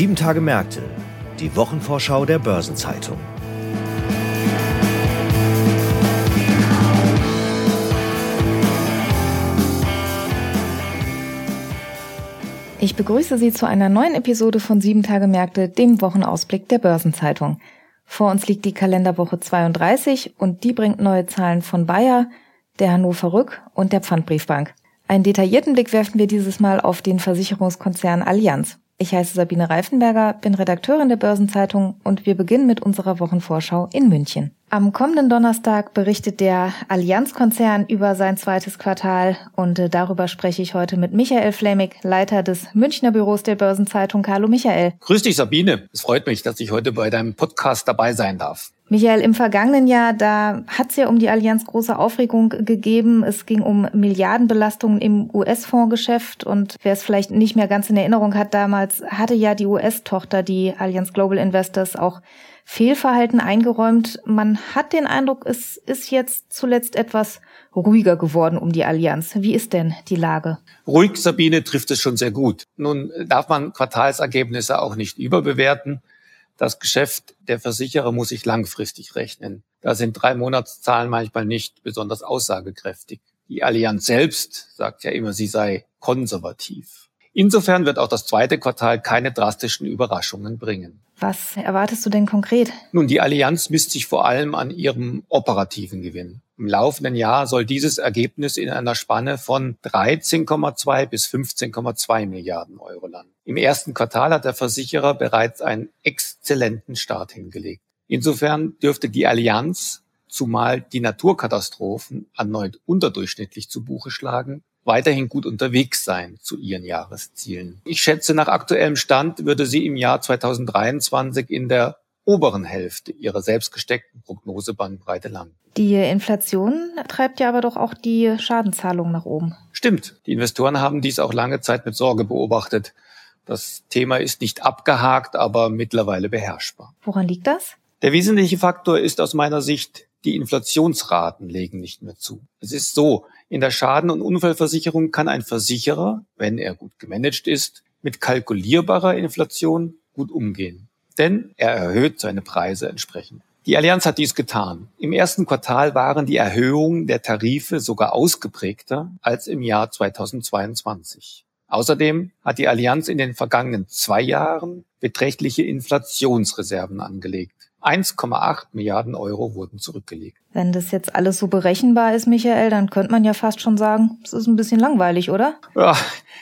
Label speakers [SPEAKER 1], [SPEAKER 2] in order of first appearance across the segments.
[SPEAKER 1] Sieben Tage Märkte, die Wochenvorschau der Börsenzeitung.
[SPEAKER 2] Ich begrüße Sie zu einer neuen Episode von Sieben Tage Märkte, dem Wochenausblick der Börsenzeitung. Vor uns liegt die Kalenderwoche 32 und die bringt neue Zahlen von Bayer, der Hannover Rück und der Pfandbriefbank. Einen detaillierten Blick werfen wir dieses Mal auf den Versicherungskonzern Allianz. Ich heiße Sabine Reifenberger, bin Redakteurin der Börsenzeitung und wir beginnen mit unserer Wochenvorschau in München. Am kommenden Donnerstag berichtet der Allianz-Konzern über sein zweites Quartal und äh, darüber spreche ich heute mit Michael Flemig, Leiter des Münchner Büros der Börsenzeitung. Hallo Michael.
[SPEAKER 3] Grüß dich Sabine. Es freut mich, dass ich heute bei deinem Podcast dabei sein darf.
[SPEAKER 2] Michael, im vergangenen Jahr, da hat es ja um die Allianz große Aufregung gegeben. Es ging um Milliardenbelastungen im US-Fondsgeschäft und wer es vielleicht nicht mehr ganz in Erinnerung hat, damals hatte ja die US-Tochter, die Allianz Global Investors, auch Fehlverhalten eingeräumt. Man hat den Eindruck, es ist jetzt zuletzt etwas ruhiger geworden um die Allianz. Wie ist denn die Lage?
[SPEAKER 3] Ruhig, Sabine, trifft es schon sehr gut. Nun darf man Quartalsergebnisse auch nicht überbewerten. Das Geschäft der Versicherer muss sich langfristig rechnen. Da sind drei Monatszahlen manchmal nicht besonders aussagekräftig. Die Allianz selbst sagt ja immer, sie sei konservativ. Insofern wird auch das zweite Quartal keine drastischen Überraschungen bringen.
[SPEAKER 2] Was erwartest du denn konkret?
[SPEAKER 3] Nun, die Allianz misst sich vor allem an ihrem operativen Gewinn. Im laufenden Jahr soll dieses Ergebnis in einer Spanne von 13,2 bis 15,2 Milliarden Euro landen. Im ersten Quartal hat der Versicherer bereits einen exzellenten Start hingelegt. Insofern dürfte die Allianz, zumal die Naturkatastrophen erneut unterdurchschnittlich zu Buche schlagen, weiterhin gut unterwegs sein zu ihren Jahreszielen. Ich schätze, nach aktuellem Stand würde sie im Jahr 2023 in der oberen Hälfte ihrer selbstgesteckten Prognosebandbreite landen.
[SPEAKER 2] Die Inflation treibt ja aber doch auch die Schadenzahlungen nach oben.
[SPEAKER 3] Stimmt. Die Investoren haben dies auch lange Zeit mit Sorge beobachtet. Das Thema ist nicht abgehakt, aber mittlerweile beherrschbar.
[SPEAKER 2] Woran liegt das?
[SPEAKER 3] Der wesentliche Faktor ist aus meiner Sicht, die Inflationsraten legen nicht mehr zu. Es ist so, in der Schaden- und Unfallversicherung kann ein Versicherer, wenn er gut gemanagt ist, mit kalkulierbarer Inflation gut umgehen denn er erhöht seine Preise entsprechend. Die Allianz hat dies getan. Im ersten Quartal waren die Erhöhungen der Tarife sogar ausgeprägter als im Jahr 2022. Außerdem hat die Allianz in den vergangenen zwei Jahren beträchtliche Inflationsreserven angelegt. 1,8 Milliarden Euro wurden zurückgelegt.
[SPEAKER 2] Wenn das jetzt alles so berechenbar ist, Michael, dann könnte man ja fast schon sagen, es ist ein bisschen langweilig, oder?
[SPEAKER 3] Ja,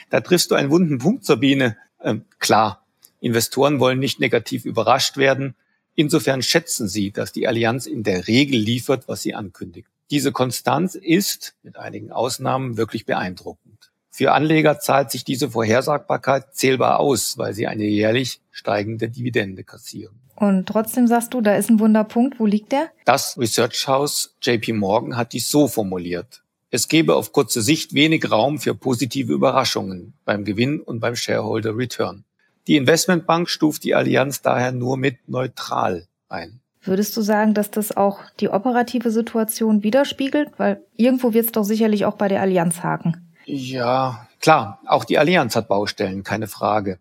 [SPEAKER 3] da triffst du einen wunden Punkt, Sabine. Ähm, klar, Investoren wollen nicht negativ überrascht werden. Insofern schätzen sie, dass die Allianz in der Regel liefert, was sie ankündigt. Diese Konstanz ist, mit einigen Ausnahmen, wirklich beeindruckend. Für Anleger zahlt sich diese Vorhersagbarkeit zählbar aus, weil sie eine jährlich steigende Dividende kassieren.
[SPEAKER 2] Und trotzdem sagst du, da ist ein Wunderpunkt. Wo liegt der?
[SPEAKER 3] Das Research House JP Morgan hat dies so formuliert. Es gebe auf kurze Sicht wenig Raum für positive Überraschungen beim Gewinn und beim Shareholder Return. Die Investmentbank stuft die Allianz daher nur mit neutral ein.
[SPEAKER 2] Würdest du sagen, dass das auch die operative Situation widerspiegelt? Weil irgendwo wird es doch sicherlich auch bei der Allianz haken.
[SPEAKER 3] Ja, klar, auch die Allianz hat Baustellen, keine Frage.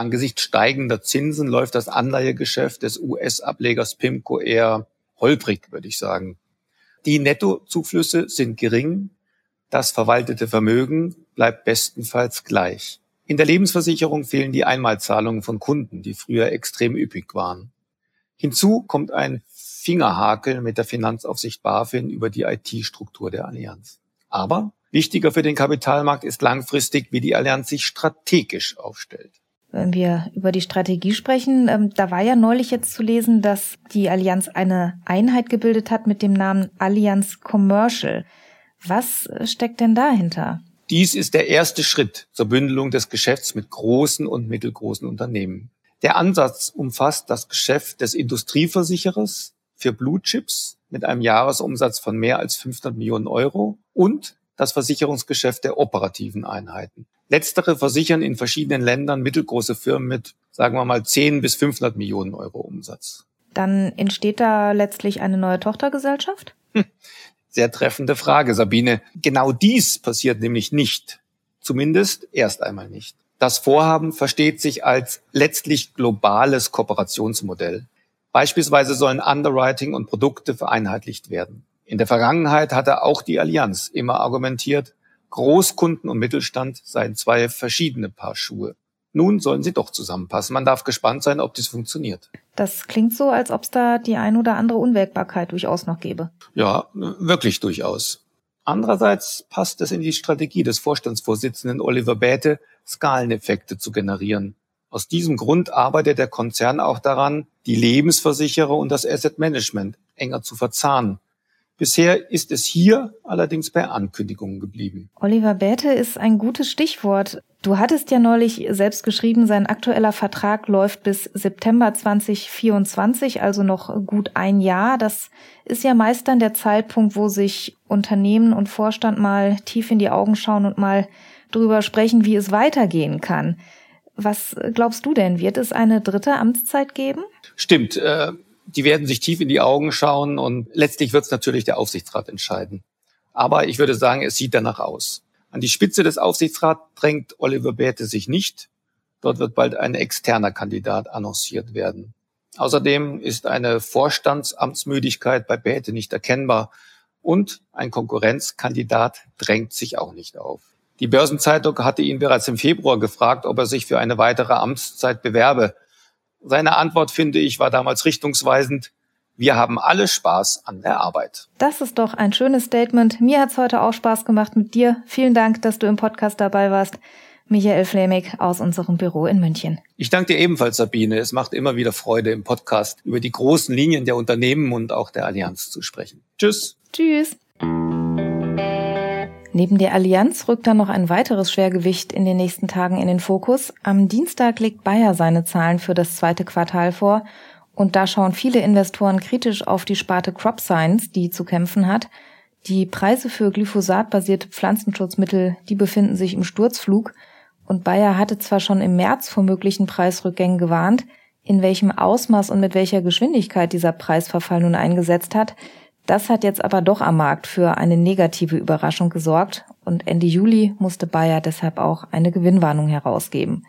[SPEAKER 3] Angesichts steigender Zinsen läuft das Anleihegeschäft des US-Ablegers PIMCO eher holprig, würde ich sagen. Die Nettozuflüsse sind gering, das verwaltete Vermögen bleibt bestenfalls gleich. In der Lebensversicherung fehlen die Einmalzahlungen von Kunden, die früher extrem üppig waren. Hinzu kommt ein Fingerhakel mit der Finanzaufsicht BaFin über die IT-Struktur der Allianz. Aber wichtiger für den Kapitalmarkt ist langfristig, wie die Allianz sich strategisch aufstellt.
[SPEAKER 2] Wenn wir über die Strategie sprechen, ähm, da war ja neulich jetzt zu lesen, dass die Allianz eine Einheit gebildet hat mit dem Namen Allianz Commercial. Was steckt denn dahinter?
[SPEAKER 3] Dies ist der erste Schritt zur Bündelung des Geschäfts mit großen und mittelgroßen Unternehmen. Der Ansatz umfasst das Geschäft des Industrieversicherers für Blue Chips mit einem Jahresumsatz von mehr als 500 Millionen Euro und das Versicherungsgeschäft der operativen Einheiten. Letztere versichern in verschiedenen Ländern mittelgroße Firmen mit, sagen wir mal, 10 bis 500 Millionen Euro Umsatz.
[SPEAKER 2] Dann entsteht da letztlich eine neue Tochtergesellschaft?
[SPEAKER 3] Hm. Sehr treffende Frage, Sabine. Genau dies passiert nämlich nicht. Zumindest erst einmal nicht. Das Vorhaben versteht sich als letztlich globales Kooperationsmodell. Beispielsweise sollen Underwriting und Produkte vereinheitlicht werden. In der Vergangenheit hatte auch die Allianz immer argumentiert, Großkunden und Mittelstand seien zwei verschiedene Paar Schuhe. Nun sollen sie doch zusammenpassen. Man darf gespannt sein, ob dies funktioniert.
[SPEAKER 2] Das klingt so, als ob es da die ein oder andere Unwägbarkeit durchaus noch gäbe.
[SPEAKER 3] Ja, wirklich durchaus. Andererseits passt es in die Strategie des Vorstandsvorsitzenden Oliver Bäte, Skaleneffekte zu generieren. Aus diesem Grund arbeitet der Konzern auch daran, die Lebensversicherer und das Asset Management enger zu verzahnen. Bisher ist es hier allerdings bei Ankündigungen geblieben.
[SPEAKER 2] Oliver Bäte ist ein gutes Stichwort. Du hattest ja neulich selbst geschrieben, sein aktueller Vertrag läuft bis September 2024, also noch gut ein Jahr. Das ist ja meist dann der Zeitpunkt, wo sich Unternehmen und Vorstand mal tief in die Augen schauen und mal drüber sprechen, wie es weitergehen kann. Was glaubst du denn? Wird es eine dritte Amtszeit geben?
[SPEAKER 3] Stimmt. Äh die werden sich tief in die Augen schauen und letztlich wird es natürlich der Aufsichtsrat entscheiden. Aber ich würde sagen, es sieht danach aus. An die Spitze des Aufsichtsrats drängt Oliver Bäte sich nicht. Dort wird bald ein externer Kandidat annonciert werden. Außerdem ist eine Vorstandsamtsmüdigkeit bei Bäte nicht erkennbar und ein Konkurrenzkandidat drängt sich auch nicht auf. Die Börsenzeitung hatte ihn bereits im Februar gefragt, ob er sich für eine weitere Amtszeit bewerbe. Seine Antwort, finde ich, war damals richtungsweisend. Wir haben alle Spaß an der Arbeit.
[SPEAKER 2] Das ist doch ein schönes Statement. Mir hat's heute auch Spaß gemacht mit dir. Vielen Dank, dass du im Podcast dabei warst. Michael Flemig aus unserem Büro in München.
[SPEAKER 3] Ich danke dir ebenfalls, Sabine. Es macht immer wieder Freude, im Podcast über die großen Linien der Unternehmen und auch der Allianz zu sprechen. Tschüss.
[SPEAKER 2] Tschüss. Neben der Allianz rückt dann noch ein weiteres Schwergewicht in den nächsten Tagen in den Fokus. Am Dienstag legt Bayer seine Zahlen für das zweite Quartal vor und da schauen viele Investoren kritisch auf die Sparte Crop Science, die zu kämpfen hat. Die Preise für glyphosatbasierte Pflanzenschutzmittel, die befinden sich im Sturzflug und Bayer hatte zwar schon im März vor möglichen Preisrückgängen gewarnt, in welchem Ausmaß und mit welcher Geschwindigkeit dieser Preisverfall nun eingesetzt hat, das hat jetzt aber doch am Markt für eine negative Überraschung gesorgt und Ende Juli musste Bayer deshalb auch eine Gewinnwarnung herausgeben.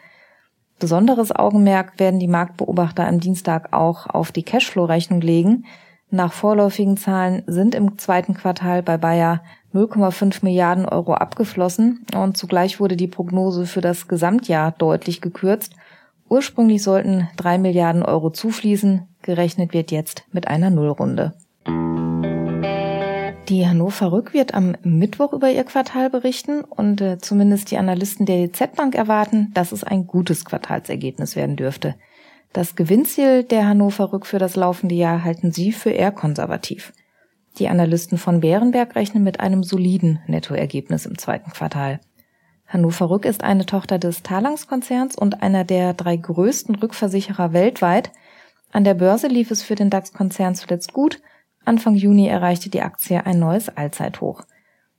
[SPEAKER 2] Besonderes Augenmerk werden die Marktbeobachter am Dienstag auch auf die Cashflow-Rechnung legen. Nach vorläufigen Zahlen sind im zweiten Quartal bei Bayer 0,5 Milliarden Euro abgeflossen und zugleich wurde die Prognose für das Gesamtjahr deutlich gekürzt. Ursprünglich sollten drei Milliarden Euro zufließen, gerechnet wird jetzt mit einer Nullrunde. Die Hannover Rück wird am Mittwoch über ihr Quartal berichten und äh, zumindest die Analysten der DZ Bank erwarten, dass es ein gutes Quartalsergebnis werden dürfte. Das Gewinnziel der Hannover Rück für das laufende Jahr halten sie für eher konservativ. Die Analysten von Bärenberg rechnen mit einem soliden Nettoergebnis im zweiten Quartal. Hannover Rück ist eine Tochter des Talangs-Konzerns und einer der drei größten Rückversicherer weltweit. An der Börse lief es für den DAX-Konzern zuletzt gut – Anfang Juni erreichte die Aktie ein neues Allzeithoch.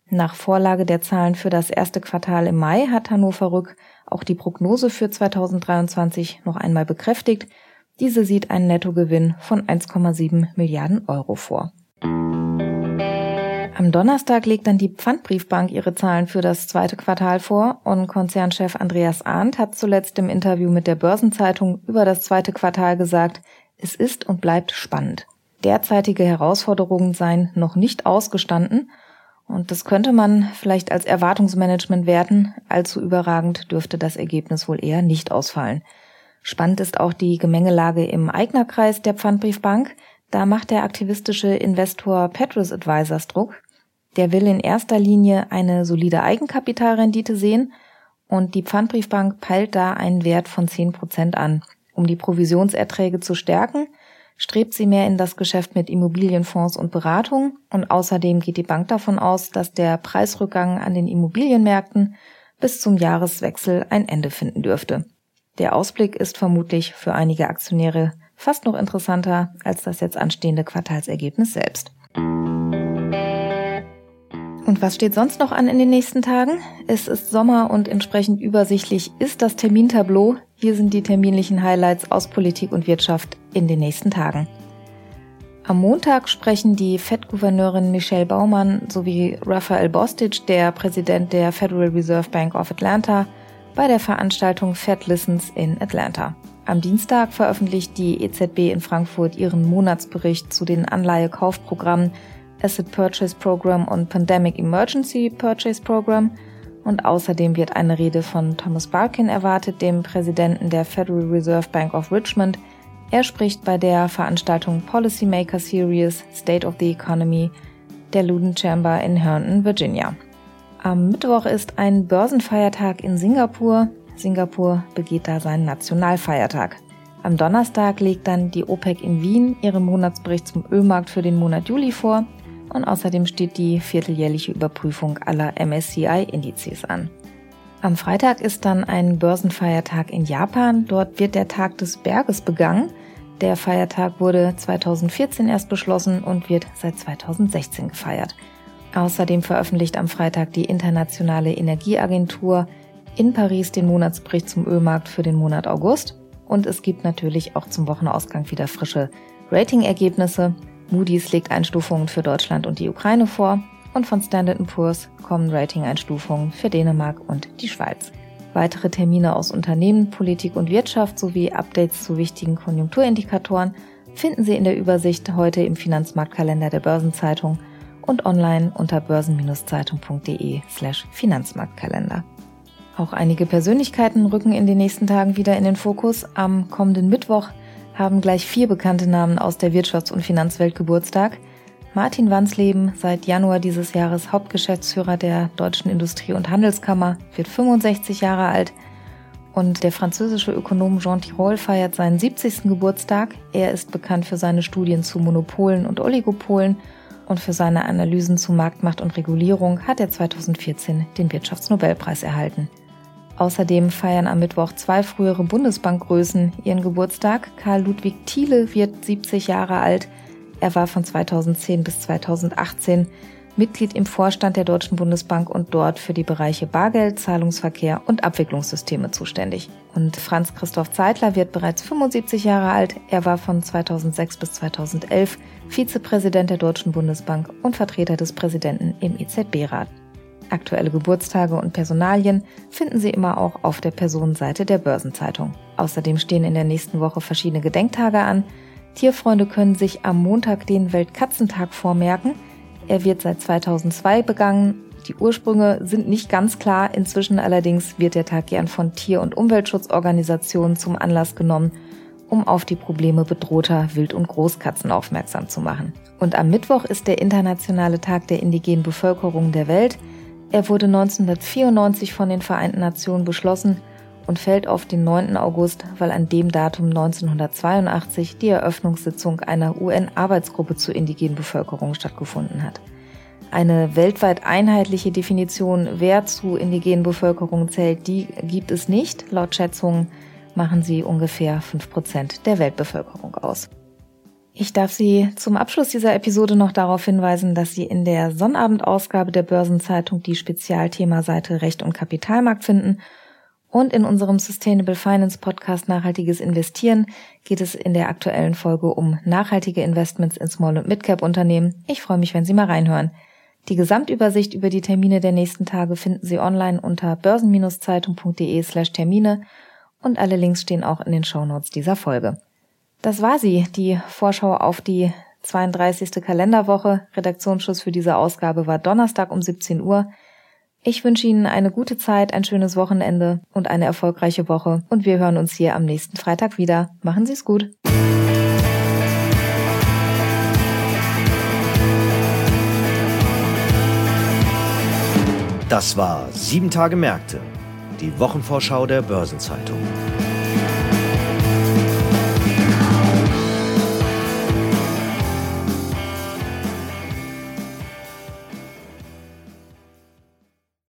[SPEAKER 2] Nach Vorlage der Zahlen für das erste Quartal im Mai hat Hannover Rück auch die Prognose für 2023 noch einmal bekräftigt. Diese sieht einen Nettogewinn von 1,7 Milliarden Euro vor. Am Donnerstag legt dann die Pfandbriefbank ihre Zahlen für das zweite Quartal vor und Konzernchef Andreas Arndt hat zuletzt im Interview mit der Börsenzeitung über das zweite Quartal gesagt, es ist und bleibt spannend derzeitige Herausforderungen seien noch nicht ausgestanden und das könnte man vielleicht als Erwartungsmanagement werten. Allzu überragend dürfte das Ergebnis wohl eher nicht ausfallen. Spannend ist auch die Gemengelage im Eignerkreis der Pfandbriefbank. Da macht der aktivistische Investor Petrus Advisors Druck. Der will in erster Linie eine solide Eigenkapitalrendite sehen und die Pfandbriefbank peilt da einen Wert von 10 Prozent an. Um die Provisionserträge zu stärken, strebt sie mehr in das Geschäft mit Immobilienfonds und Beratung und außerdem geht die Bank davon aus, dass der Preisrückgang an den Immobilienmärkten bis zum Jahreswechsel ein Ende finden dürfte. Der Ausblick ist vermutlich für einige Aktionäre fast noch interessanter als das jetzt anstehende Quartalsergebnis selbst. Und was steht sonst noch an in den nächsten Tagen? Es ist Sommer und entsprechend übersichtlich ist das Termintableau. Hier sind die terminlichen Highlights aus Politik und Wirtschaft in den nächsten Tagen. Am Montag sprechen die Fed-Gouverneurin Michelle Baumann sowie Raphael Bostic, der Präsident der Federal Reserve Bank of Atlanta, bei der Veranstaltung Fed Listens in Atlanta. Am Dienstag veröffentlicht die EZB in Frankfurt ihren Monatsbericht zu den Anleihekaufprogrammen Asset Purchase Program und Pandemic Emergency Purchase Program. Und außerdem wird eine Rede von Thomas Barkin erwartet, dem Präsidenten der Federal Reserve Bank of Richmond. Er spricht bei der Veranstaltung Policymaker Series State of the Economy der Luden Chamber in Herndon, Virginia. Am Mittwoch ist ein Börsenfeiertag in Singapur. Singapur begeht da seinen Nationalfeiertag. Am Donnerstag legt dann die OPEC in Wien ihren Monatsbericht zum Ölmarkt für den Monat Juli vor und außerdem steht die vierteljährliche Überprüfung aller MSCI-Indizes an. Am Freitag ist dann ein Börsenfeiertag in Japan. Dort wird der Tag des Berges begangen. Der Feiertag wurde 2014 erst beschlossen und wird seit 2016 gefeiert. Außerdem veröffentlicht am Freitag die Internationale Energieagentur in Paris den Monatsbericht zum Ölmarkt für den Monat August. Und es gibt natürlich auch zum Wochenausgang wieder frische Ratingergebnisse. Moody's legt Einstufungen für Deutschland und die Ukraine vor und von Standard Poor's kommen Rating-Einstufungen für Dänemark und die Schweiz. Weitere Termine aus Unternehmen, Politik und Wirtschaft sowie Updates zu wichtigen Konjunkturindikatoren finden Sie in der Übersicht heute im Finanzmarktkalender der Börsenzeitung und online unter börsen-zeitung.de slash Finanzmarktkalender. Auch einige Persönlichkeiten rücken in den nächsten Tagen wieder in den Fokus. Am kommenden Mittwoch haben gleich vier bekannte Namen aus der Wirtschafts- und Finanzwelt Geburtstag. Martin Wansleben, seit Januar dieses Jahres Hauptgeschäftsführer der Deutschen Industrie- und Handelskammer, wird 65 Jahre alt. Und der französische Ökonom Jean Tirole feiert seinen 70. Geburtstag. Er ist bekannt für seine Studien zu Monopolen und Oligopolen und für seine Analysen zu Marktmacht und Regulierung hat er 2014 den Wirtschaftsnobelpreis erhalten. Außerdem feiern am Mittwoch zwei frühere Bundesbankgrößen ihren Geburtstag. Karl Ludwig Thiele wird 70 Jahre alt. Er war von 2010 bis 2018 Mitglied im Vorstand der Deutschen Bundesbank und dort für die Bereiche Bargeld, Zahlungsverkehr und Abwicklungssysteme zuständig. Und Franz Christoph Zeitler wird bereits 75 Jahre alt. Er war von 2006 bis 2011 Vizepräsident der Deutschen Bundesbank und Vertreter des Präsidenten im EZB-Rat. Aktuelle Geburtstage und Personalien finden Sie immer auch auf der Personenseite der Börsenzeitung. Außerdem stehen in der nächsten Woche verschiedene Gedenktage an. Tierfreunde können sich am Montag den Weltkatzentag vormerken. Er wird seit 2002 begangen. Die Ursprünge sind nicht ganz klar. Inzwischen allerdings wird der Tag gern von Tier- und Umweltschutzorganisationen zum Anlass genommen, um auf die Probleme bedrohter Wild- und Großkatzen aufmerksam zu machen. Und am Mittwoch ist der Internationale Tag der indigenen Bevölkerung der Welt. Er wurde 1994 von den Vereinten Nationen beschlossen und fällt auf den 9. August, weil an dem Datum 1982 die Eröffnungssitzung einer UN-Arbeitsgruppe zur indigenen Bevölkerung stattgefunden hat. Eine weltweit einheitliche Definition, wer zu indigenen Bevölkerung zählt, die gibt es nicht. Laut Schätzungen machen sie ungefähr 5% der Weltbevölkerung aus. Ich darf Sie zum Abschluss dieser Episode noch darauf hinweisen, dass Sie in der Sonnabendausgabe der Börsenzeitung die Spezialthemaseite Recht und Kapitalmarkt finden. Und in unserem Sustainable Finance Podcast Nachhaltiges Investieren geht es in der aktuellen Folge um nachhaltige Investments in Small- und Midcap Unternehmen. Ich freue mich, wenn Sie mal reinhören. Die Gesamtübersicht über die Termine der nächsten Tage finden Sie online unter börsen-zeitung.de slash Termine und alle Links stehen auch in den Shownotes dieser Folge. Das war sie, die Vorschau auf die 32. Kalenderwoche. Redaktionsschluss für diese Ausgabe war Donnerstag um 17 Uhr. Ich wünsche Ihnen eine gute Zeit, ein schönes Wochenende und eine erfolgreiche Woche und wir hören uns hier am nächsten Freitag wieder. Machen Sie es gut.
[SPEAKER 1] Das war Sieben Tage Märkte, die Wochenvorschau der Börsenzeitung.